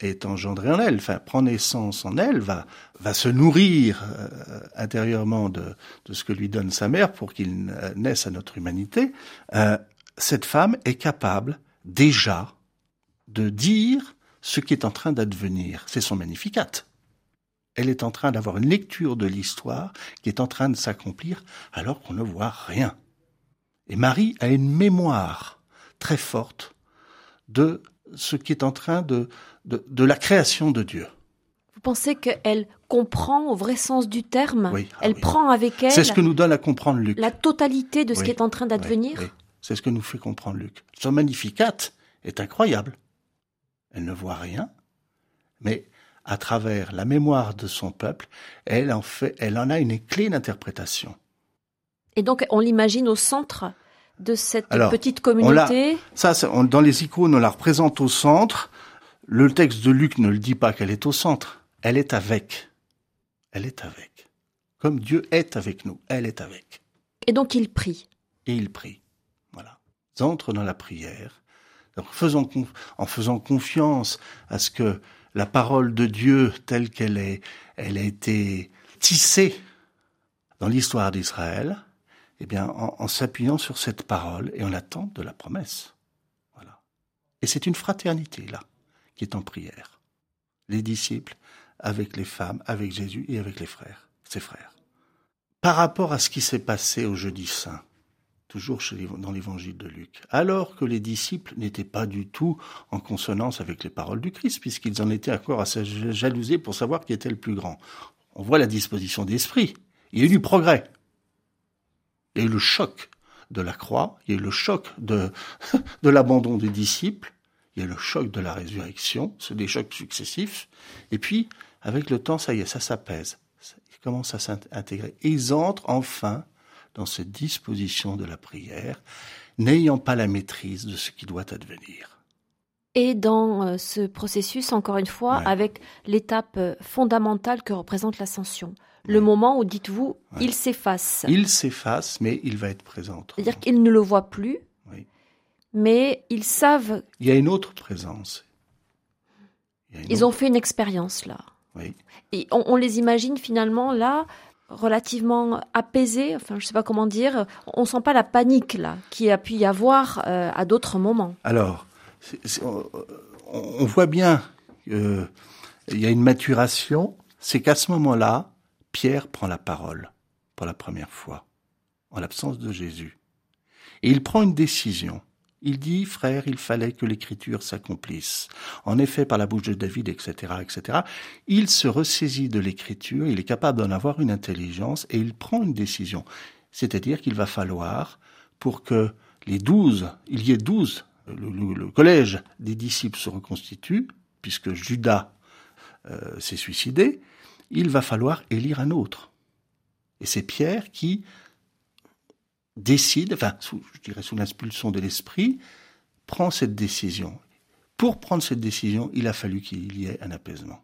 est engendré en elle, enfin prend naissance en elle, va, va se nourrir euh, intérieurement de, de, ce que lui donne sa mère pour qu'il naisse à notre humanité, euh, cette femme est capable déjà de dire ce qui est en train d'advenir. C'est son magnificat. Elle est en train d'avoir une lecture de l'histoire qui est en train de s'accomplir alors qu'on ne voit rien. Et Marie a une mémoire très forte de ce qui est en train de, de, de la création de Dieu. Vous pensez qu'elle comprend au vrai sens du terme? Oui, ah Elle oui. prend avec elle C'est ce que nous donne à comprendre Luc. la totalité de ce qui est en train d'advenir? C'est ce que nous fait comprendre Luc. Son magnificat est incroyable. Elle ne voit rien, mais à travers la mémoire de son peuple, elle en fait, elle en a une clé d'interprétation. Et donc on l'imagine au centre de cette Alors, petite communauté. Ça, ça, on- dans les icônes, on la représente au centre. Le texte de Luc ne le dit pas qu'elle est au centre. Elle est avec. Elle est avec. Comme Dieu est avec nous, elle est avec. Et donc il prie. et ils prient. Entrent dans la prière. En faisant confiance à ce que la parole de Dieu telle qu'elle est, elle a été tissée dans l'histoire d'Israël, eh bien, en, s'appuyant sur cette parole et en l'attente de la promesse. Voilà. Et c'est une fraternité, là, qui est en prière. Les disciples avec les femmes, avec Jésus et avec les frères, ses frères. Par rapport à ce qui s'est passé au jeudi saint, toujours dans l'évangile de Luc, alors que les disciples n'étaient pas du tout en consonance avec les paroles du Christ, puisqu'ils en étaient encore à se pour savoir qui était le plus grand. On voit la disposition d'esprit. Il y a eu du progrès. Il y a eu le choc de la croix, il y a eu le choc de, l'abandon des disciples, il y a eu le choc de la résurrection, c'est des chocs successifs, et puis, avec le temps, ça y est, ça s'apaise. Ils commencent à s'intégrer. Ils entrent enfin dans cette disposition de la prière, n'ayant pas la maîtrise de ce qui doit advenir. Et dans euh, ce processus, encore une fois, Ouais. avec l'étape euh, fondamentale que représente l'ascension. Le Ouais. moment où, dites-vous, Ouais. il s'efface. Il s'efface, mais il va être présent. C'est-à-dire qu'ils ne le voient plus, Oui. mais ils savent, Il y a une autre présence. Il une ils autre- ont fait une expérience là. Oui. Et on, on les imagine finalement là, relativement apaisés, enfin je sais pas comment dire, on sent pas la panique là, qui a pu y avoir euh, à d'autres moments. Alors, on, on voit bien qu'il y a une maturation, c'est qu'à ce moment-là, Pierre prend la parole pour la première fois, en l'absence de Jésus. Et il prend une décision. Il dit, frère, il fallait que l'écriture s'accomplisse. En effet, par la bouche de David, etc., etc. Il se ressaisit de l'écriture, il est capable d'en avoir une intelligence et il prend une décision. C'est-à-dire qu'il va falloir, pour que les douze, il y ait douze, le, collège des disciples se reconstitue, puisque Judas euh, s'est suicidé, il va falloir élire un autre. Et c'est Pierre qui décide, enfin, sous, je dirais sous l'impulsion de l'esprit, prend cette décision. Pour prendre cette décision, il a fallu qu'il y ait un apaisement.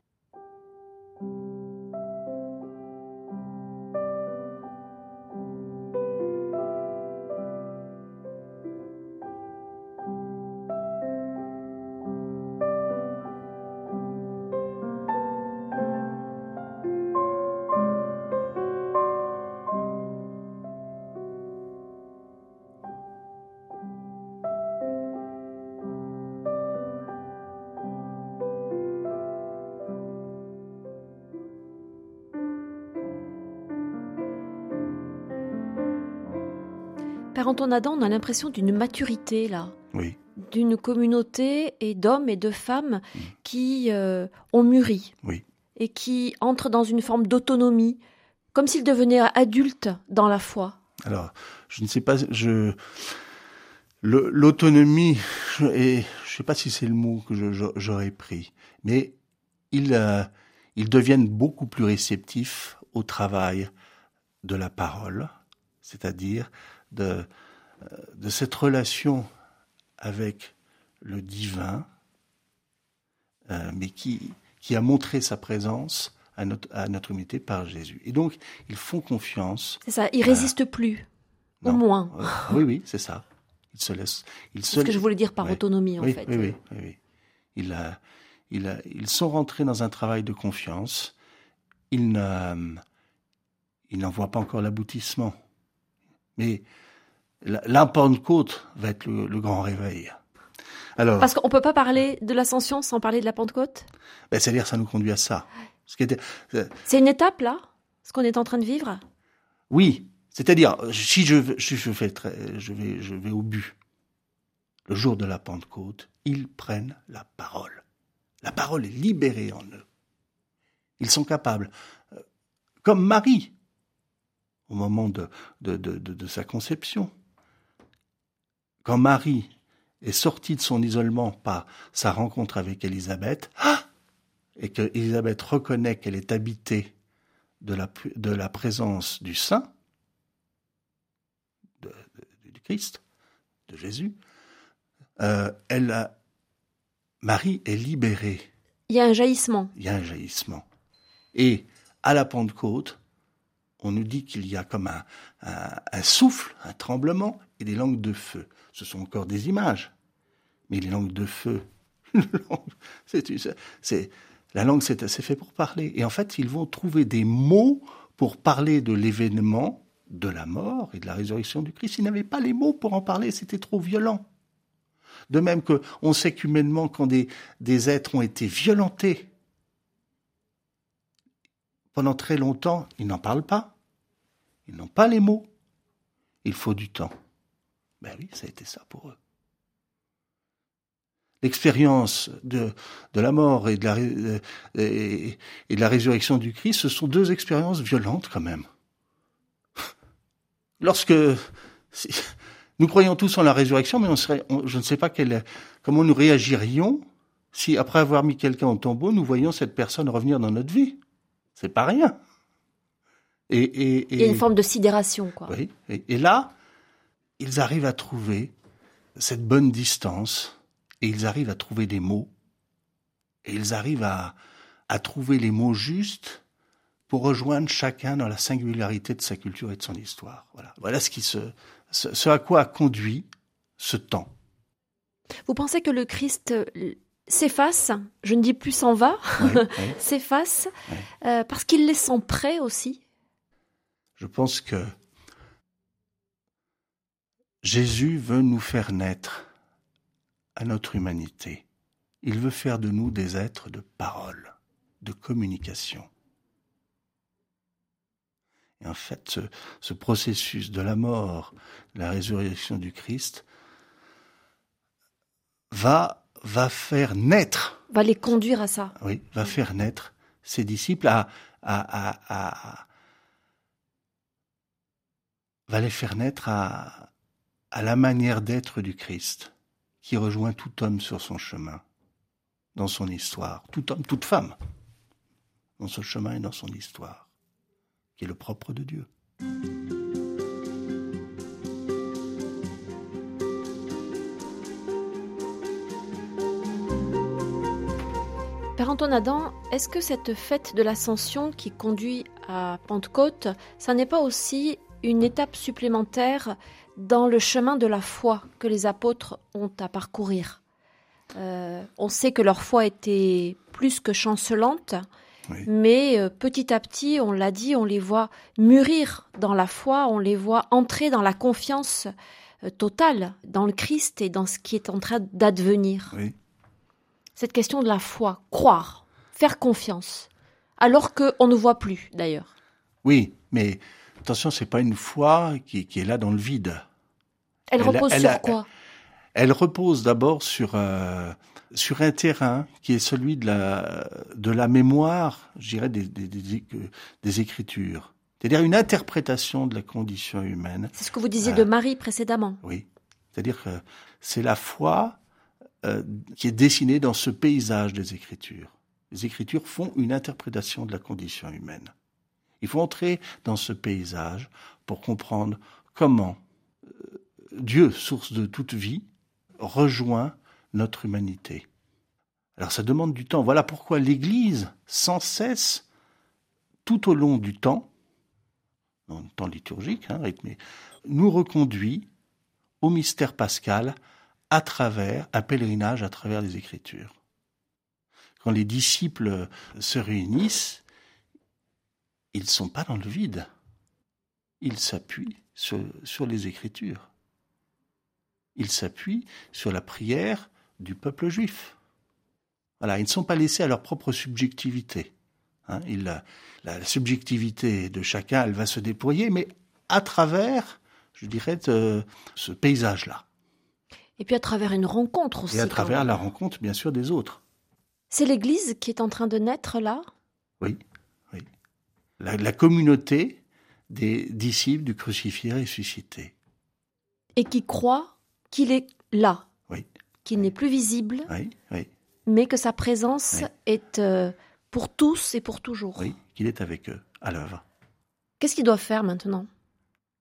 Père Antoine Adam, on a l'impression d'une maturité là, Oui, d'une communauté et d'hommes et de femmes Mm. qui euh, ont mûri oui. et qui entrent dans une forme d'autonomie, comme s'ils devenaient adultes dans la foi. Alors, je ne sais pas, je l'autonomie, je- je sais pas si c'est le mot que j'aurais pris, mais ils euh, ils deviennent beaucoup plus réceptifs au travail de la parole, c'est-à-dire de euh, de cette relation avec le divin, euh, mais qui qui a montré sa présence à notre, à notre humanité par Jésus. Et donc, ils font confiance. C'est ça, ils résistent plus, au moins. oui, oui, c'est ça. Ils se laissent. C'est ce que je voulais dire par autonomie, en oui, fait. Oui, oui, oui. Il a, il a, ils sont rentrés dans un travail de confiance. Ils ne, ils n'en voient pas encore l'aboutissement. Mais la, Pentecôte va être le, grand réveil. Alors, Parce qu'on ne peut pas parler de l'ascension sans parler de la Pentecôte? ben, C'est-à-dire ça nous conduit à ça. C'est une étape, là? Ce qu'on est en train de vivre? Oui. C'est-à-dire, si je, je, fais je, vais, je vais au but, le jour de la Pentecôte, ils prennent la parole. La parole est libérée en eux. Ils sont capables, euh, comme Marie, au moment de, de, de, de sa conception. Quand Marie est sortie de son isolement par sa rencontre avec Élisabeth, ah et que Élisabeth reconnaît qu'elle est habitée de la, de la présence du Saint, de, du Christ, de Jésus, euh, elle a, Marie est libérée. Il y a un jaillissement. Il y a un jaillissement. Et à la Pentecôte, on nous dit qu'il y a comme un, souffle, un tremblement et des langues de feu. Ce sont encore des images, mais les langues de feu, la langue, c'est assez fait pour parler. Et en fait, ils vont trouver des mots pour parler de l'événement, de la mort et de la résurrection du Christ. Ils n'avaient pas les mots pour en parler, c'était trop violent. De même que on sait qu'humainement, quand des êtres ont été violentés, pendant très longtemps, ils n'en parlent pas. Ils n'ont pas les mots. Il faut du temps. Ben oui, ça a été ça pour eux l'expérience de, la mort et de la, et, de la résurrection du Christ, ce sont deux expériences violentes quand même. Lorsque nous croyons tous en la résurrection, mais je ne sais pas comment nous réagirions si, après avoir mis quelqu'un au tombeau, nous voyions cette personne revenir dans notre vie. C'est pas rien. Et, et, Il y a une forme de sidération, quoi. Oui. et là, ils arrivent à trouver cette bonne distance et ils arrivent à trouver des mots, et ils arrivent à, à trouver les mots justes pour rejoindre chacun dans la singularité de sa culture et de son histoire. Voilà, voilà ce, qui se, ce, à quoi a conduit ce temps. Vous pensez que le Christ euh, s'efface, je ne dis plus s'en va, s'efface, euh, parce qu'il les sent prêts aussi? Je pense que Jésus veut nous faire naître à notre humanité. Il veut faire de nous des êtres de parole, de communication. Et en fait, ce, processus de la mort, la résurrection du Christ, va, va faire naître. Va les conduire à ça. Oui, va faire naître ses disciples à, à, à, va les faire naître à, la manière d'être du Christ qui rejoint tout homme sur son chemin, dans son histoire, tout homme, toute femme, dans son chemin et dans son histoire, qui est le propre de Dieu. Père Antoine Adam, est-ce que cette fête de l'Ascension qui conduit à Pentecôte, ça n'est pas aussi une étape supplémentaire dans le chemin de la foi que les apôtres ont à parcourir. Euh, on sait que leur foi était plus que chancelante, mais euh, petit à petit, on l'a dit, on les voit mûrir dans la foi, on les voit entrer dans la confiance euh, totale dans le Christ et dans ce qui est en train d'advenir. Cette question de la foi, croire, faire confiance, alors qu'on ne voit plus d'ailleurs. Oui, mais attention, c'est pas une foi qui, est là dans le vide. Elle, repose sur quoi? Elle, repose d'abord sur euh, sur un terrain qui est celui de la de la mémoire, je dirais des des, des, écritures. C'est-à-dire une interprétation de la condition humaine. C'est ce que vous disiez de euh, Marie précédemment. Oui, c'est-à-dire que c'est la foi euh, qui est dessinée dans ce paysage des Écritures. Les Écritures font une interprétation de la condition humaine. Il faut entrer dans ce paysage pour comprendre comment euh, Dieu, source de toute vie, rejoint notre humanité. Alors ça demande du temps. Voilà pourquoi l'Église, sans cesse, tout au long du temps, dans le temps liturgique, hein, rythmé, nous reconduit au mystère pascal à travers un pèlerinage à travers les Écritures. Quand les disciples se réunissent, ils ne sont pas dans le vide. Ils s'appuient sur, sur les Écritures. Ils s'appuient sur la prière du peuple juif. Voilà, ils ne sont pas laissés à leur propre subjectivité. Hein, il, la, la, subjectivité de chacun, elle va se déployer, mais à travers, je dirais, de, ce paysage-là. Et puis à travers une rencontre aussi. Et à travers la rencontre, bien sûr, des autres. C'est l'Église qui est en train de naître là? Oui, oui. La, la communauté des disciples du crucifié ressuscité. Et qui croit qu'il est là. Oui. Qu'il n'est plus visible. Oui. Mais que sa présence est euh, pour tous et pour toujours. Oui, qu'il est avec eux, à l'œuvre. Qu'est-ce qu'ils doivent faire maintenant?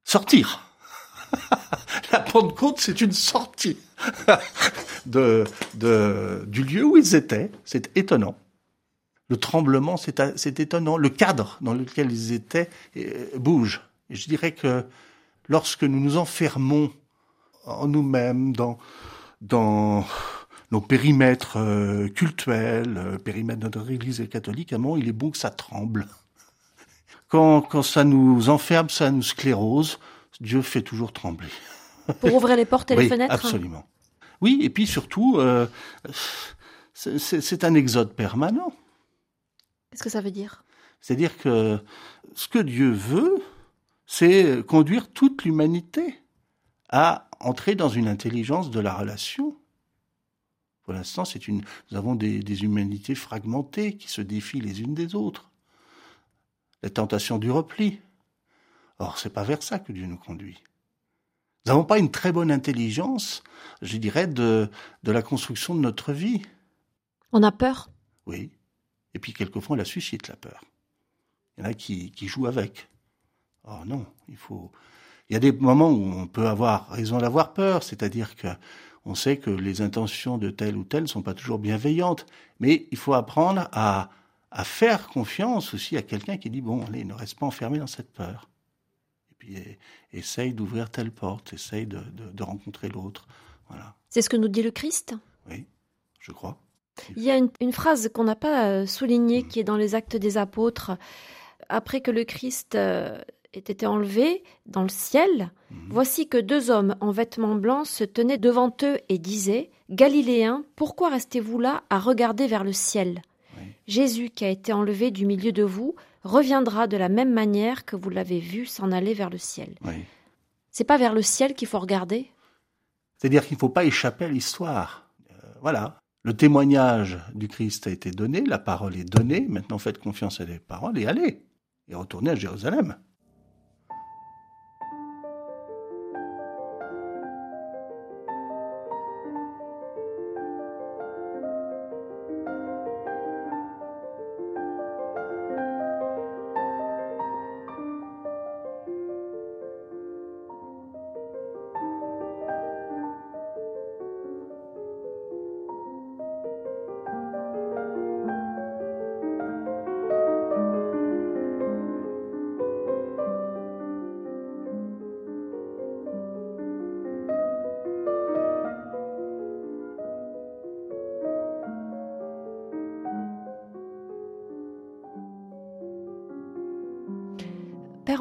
Sortir La Pentecôte, c'est une sortie de, de, du lieu où ils étaient. C'est étonnant. Le tremblement, c'est étonnant. Le cadre dans lequel ils étaient bouge. Et je dirais que lorsque nous nous enfermons en nous-mêmes, dans, dans nos périmètres euh, cultuels, euh, périmètre de notre Église catholique, à un moment, il est bon que ça tremble. Quand, quand ça nous enferme, ça nous sclérose, Dieu fait toujours trembler. Pour ouvrir les portes et oui, les fenêtres Absolument. Oui, et puis surtout, euh, c'est un exode permanent. Qu'est-ce que ça veut dire? C'est-à-dire que ce que Dieu veut, c'est conduire toute l'humanité à entrer dans une intelligence de la relation. Pour l'instant, c'est une. Nous avons des, des, humanités fragmentées qui se défient les unes des autres. La tentation du repli. Or, c'est pas vers ça que Dieu nous conduit. Nous n'avons pas une très bonne intelligence, je dirais, de, de la construction de notre vie. On a peur? Oui. Et puis quelquefois, on la suscite la peur. Il y en a qui, qui jouent avec. Oh non, il faut. Il y a des moments où on peut avoir raison d'avoir peur, c'est-à-dire que on sait que les intentions de tel ou tel ne sont pas toujours bienveillantes, mais il faut apprendre à, à faire confiance aussi à quelqu'un qui dit bon, allez, ne reste pas enfermé dans cette peur. Et puis et, essaye d'ouvrir telle porte, essaye de, de, de rencontrer l'autre. Voilà. C'est ce que nous dit le Christ? Oui, je crois. Il y a une, une phrase qu'on n'a pas soulignée mmh. qui est dans les Actes des Apôtres. Après que le Christ ait été enlevé dans le ciel, mmh. voici que deux hommes en vêtements blancs se tenaient devant eux et disaient Galiléens, pourquoi restez-vous là à regarder vers le ciel oui. Jésus qui a été enlevé du milieu de vous reviendra de la même manière que vous l'avez vu s'en aller vers le ciel. Oui. C'est pas vers le ciel qu'il faut regarder? C'est-à-dire qu'il ne faut pas échapper à l'histoire. Euh, voilà. Le témoignage du Christ a été donné, la parole est donnée, maintenant faites confiance à les paroles et allez, et retournez à Jérusalem.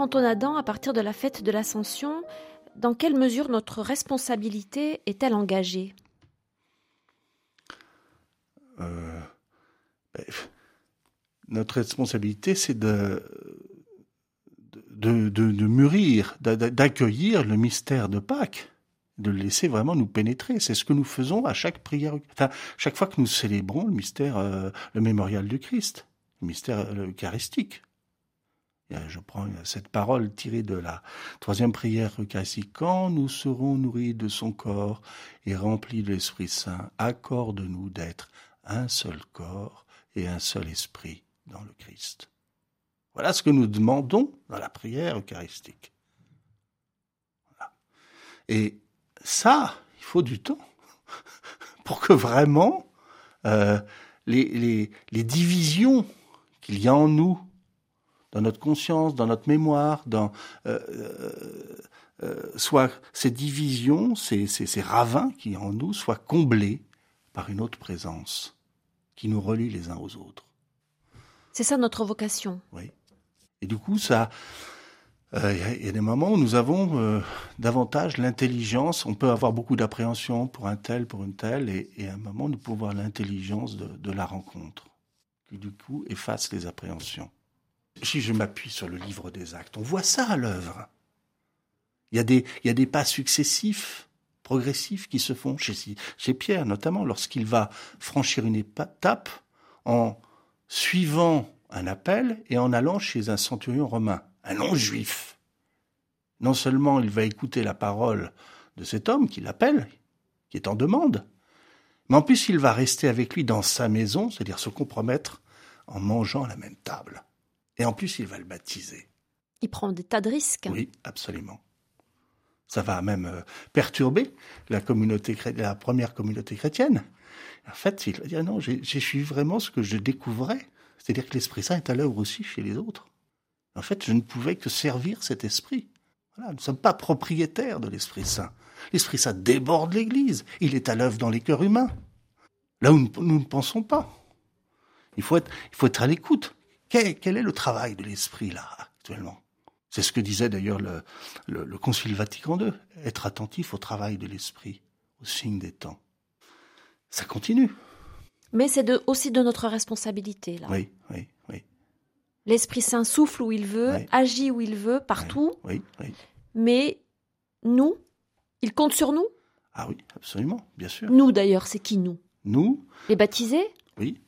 Antoine Adam, à partir de la fête de l'Ascension, dans quelle mesure notre responsabilité est-elle engagée? Euh, ben, Notre responsabilité, c'est de, de, mûrir, d'accueillir le mystère de Pâques, de le laisser vraiment nous pénétrer. C'est ce que nous faisons à chaque prière, enfin, chaque fois que nous célébrons le mystère, euh, le mémorial du Christ, le mystère eucharistique. Je prends cette parole tirée de la troisième prière eucharistique. Quand nous serons nourris de son corps et remplis de l'Esprit Saint, accorde-nous d'être un seul corps et un seul esprit dans le Christ. Voilà ce que nous demandons dans la prière eucharistique. Et ça, il faut du temps pour que vraiment euh, les, divisions qu'il y a en nous, dans notre conscience, dans notre mémoire, dans euh, euh, euh, soit ces divisions, ces, ces, ces ravins qui en nous soient comblés par une autre présence qui nous relie les uns aux autres. C'est ça notre vocation. Oui. Et du coup, ça, euh, il y, a des moments où nous avons euh, davantage l'intelligence. On peut avoir beaucoup d'appréhension pour un tel, pour une telle, et, et à un moment, nous pouvons avoir l'intelligence de, de, la rencontre, qui du coup efface les appréhensions. Si je m'appuie sur le livre des actes, on voit ça à l'œuvre. Il y, a des, pas successifs, progressifs qui se font chez, chez Pierre, notamment lorsqu'il va franchir une étape en suivant un appel et en allant chez un centurion romain un non-juif. Non seulement il va écouter la parole de cet homme qui l'appelle, qui est en demande, mais en plus il va rester avec lui dans sa maison, c'est-à-dire se compromettre en mangeant à la même table. Et en plus il va le baptiser. Il prend des tas de risques. Oui, absolument. Ça va même euh, perturber la communauté, la première communauté chrétienne. En fait, il va dire non, j'ai suis vraiment ce que je découvrais. C'est-à-dire que l'Esprit Saint est à l'œuvre aussi chez les autres. En fait, je ne pouvais que servir cet esprit. Voilà, nous ne sommes pas propriétaires de l'Esprit Saint. L'Esprit Saint déborde l'Église. Il est à l'œuvre dans les cœurs humains. Là où nous ne pensons pas. Il faut être, il faut être à l'écoute. Quel, quel, est le travail de l'Esprit là, actuellement? C'est ce que disait d'ailleurs le, le, le, Concile Vatican II. Être attentif au travail de l'Esprit, au signe des temps. Ça continue. Mais c'est aussi de notre responsabilité, là. Oui, oui, oui. L'Esprit Saint souffle où il veut, agit où il veut, partout. Oui, oui, Mais nous, il compte sur nous? Ah oui, absolument, bien sûr. Nous d'ailleurs, c'est qui nous? Nous? Les baptisés? Oui.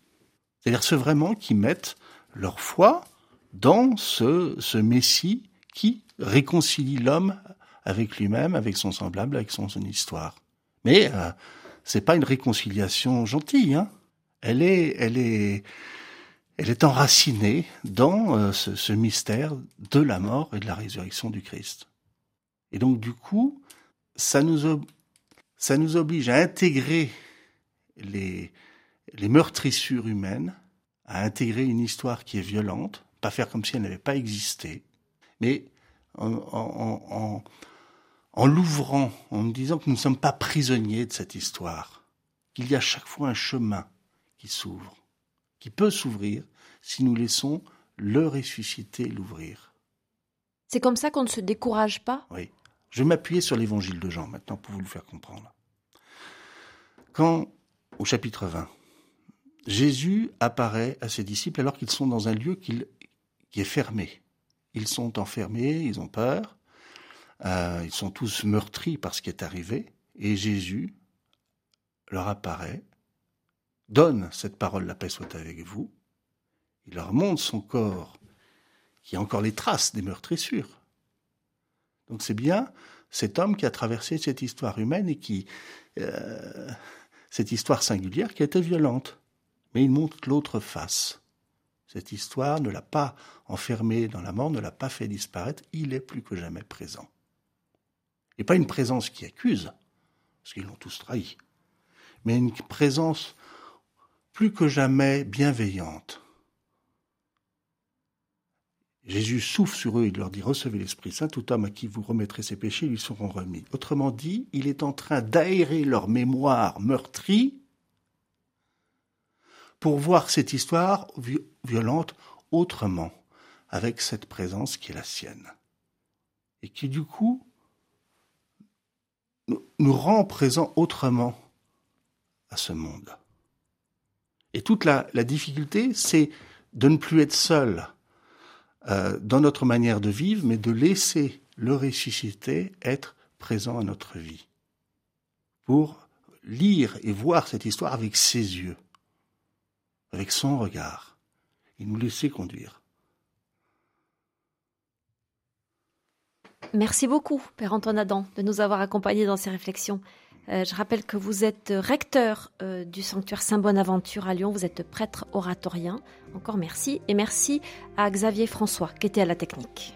C'est-à-dire ceux vraiment qui mettent leur foi dans ce, ce Messie qui réconcilie l'homme avec lui-même, avec son semblable, avec son, histoire. Mais euh, c'est pas une réconciliation gentille, hein. Elle est, elle est, elle est enracinée dans euh, ce, ce, mystère de la mort et de la résurrection du Christ. Et donc du coup, ça nous, ça nous oblige à intégrer les, les meurtrissures humaines, à intégrer une histoire qui est violente, pas faire comme si elle n'avait pas existé, mais en, en, en, en l'ouvrant, en nous disant que nous ne sommes pas prisonniers de cette histoire, qu'il y a chaque fois un chemin qui s'ouvre qui peut s'ouvrir si nous laissons le ressuscité l'ouvrir. C'est comme ça qu'on ne se décourage pas? Oui. Je vais m'appuyer sur l'évangile de Jean maintenant pour vous le faire comprendre. Quand, au chapitre 20, Jésus apparaît à ses disciples alors qu'ils sont dans un lieu qui est fermé. Ils sont enfermés, ils ont peur, euh, ils sont tous meurtris par ce qui est arrivé, et Jésus leur apparaît donne cette parole, la paix soit avec vous. Il leur montre son corps, qui a encore les traces des meurtrissures. Donc c'est bien cet homme qui a traversé cette histoire humaine et qui, euh, cette histoire singulière qui a été violente. Mais il montre l'autre face. Cette histoire ne l'a pas enfermé dans la mort, ne l'a pas fait disparaître, il est plus que jamais présent. Et pas une présence qui accuse, parce qu'ils l'ont tous trahi, mais une présence plus que jamais bienveillante. Jésus souffle sur eux et leur dit Recevez l'Esprit Saint, tout homme à qui vous remettrez ses péchés lui seront remis. Autrement dit, il est en train d'aérer leur mémoire meurtrie pour voir cette histoire violente autrement, avec cette présence qui est la sienne. Et qui du coup nous rend présents autrement à ce monde. Et toute la, difficulté, c'est de ne plus être seul euh, dans notre manière de vivre, mais de laisser le ressuscité être présent à notre vie. Pour lire et voir cette histoire avec ses yeux, avec son regard, et nous laisser conduire. Merci beaucoup, Père Antoine Adam, de nous avoir accompagnés dans ces réflexions. Euh, je rappelle que vous êtes recteur euh, du sanctuaire Saint-Bonaventure à Lyon, vous êtes prêtre oratorien. Encore merci et merci à Xavier François qui était à la technique.